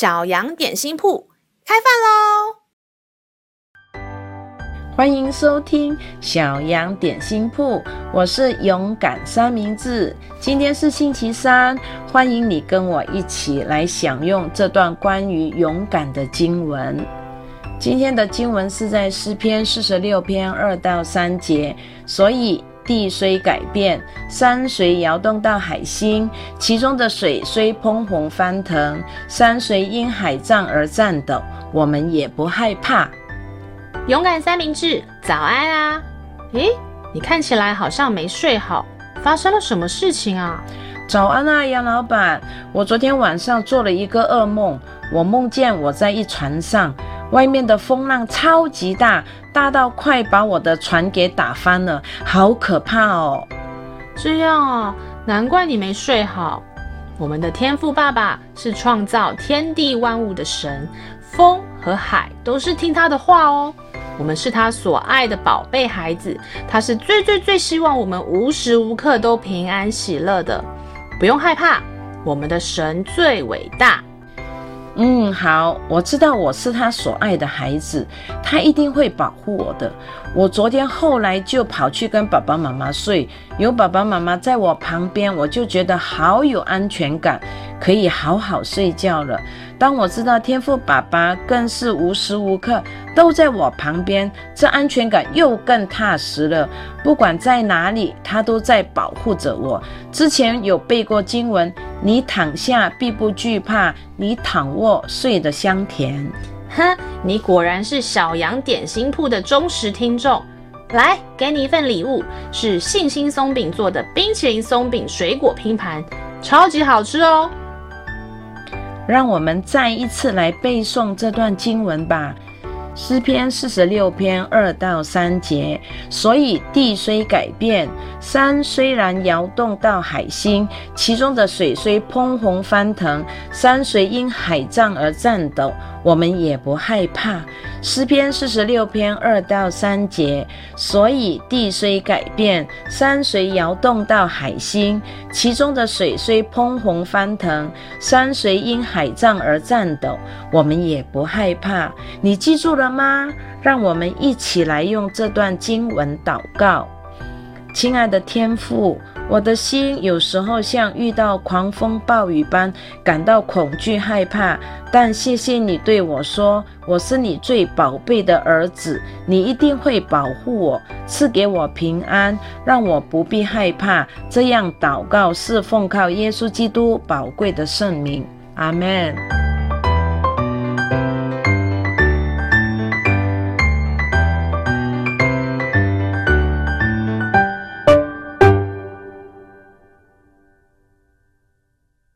小羊点心铺开饭喽！欢迎收听小羊点心铺，我是勇敢三明治。今天是星期三，欢迎你跟我一起来享用这段关于勇敢的经文。今天的经文是在诗篇四十六篇二到三节，所以。地虽改变，山虽摇动到海心，其中的水虽匉訇翻腾，山虽因海涨而颤抖，我们也不害怕。勇敢三明治，早安啊！咦，你看起来好像没睡好，发生了什么事情啊？早安啊，杨老板，我昨天晚上做了一个噩梦，我梦见我在一船上。外面的风浪超级大，大到快把我的船给打翻了，好可怕哦！这样啊，难怪你没睡好。我们的天父爸爸是创造天地万物的神，风和海都是听他的话哦。我们是他所爱的宝贝孩子，他是最最最希望我们无时无刻都平安喜乐的。不用害怕，我们的神最伟大。嗯，好，我知道我是他所爱的孩子，他一定会保护我的。我昨天后来就跑去跟爸爸妈妈睡，有爸爸妈妈在我旁边，我就觉得好有安全感，可以好好睡觉了。当我知道天赋爸爸更是无时无刻都在我旁边，这安全感又更踏实了。不管在哪里，他都在保护着我。之前有背过经文。你躺下必不惧怕，你躺卧睡得香甜。哼，你果然是小羊点心铺的忠实听众。来，给你一份礼物，是信心松饼做的冰淇淋松饼水果拼盘，超级好吃哦。让我们再一次来背诵这段经文吧。诗篇四十六篇二到三节，所以地虽改变，山虽然摇动到海心，其中的水虽喷红翻腾，山虽因海涨而颤抖，我们也不害怕。诗篇四十六篇二到三节，所以地虽改变，山虽摇动到海心，其中的水虽匉訇翻腾，山虽因海涨而颤抖，我们也不害怕。你记住。了吗？让我们一起来用这段经文祷告。亲爱的天父，我的心有时候像遇到狂风暴雨般感到恐惧害怕，但谢谢你对我说，我是你最宝贝的儿子，你一定会保护我，赐给我平安，让我不必害怕。这样祷告是奉靠耶稣基督宝贵的圣名。阿门。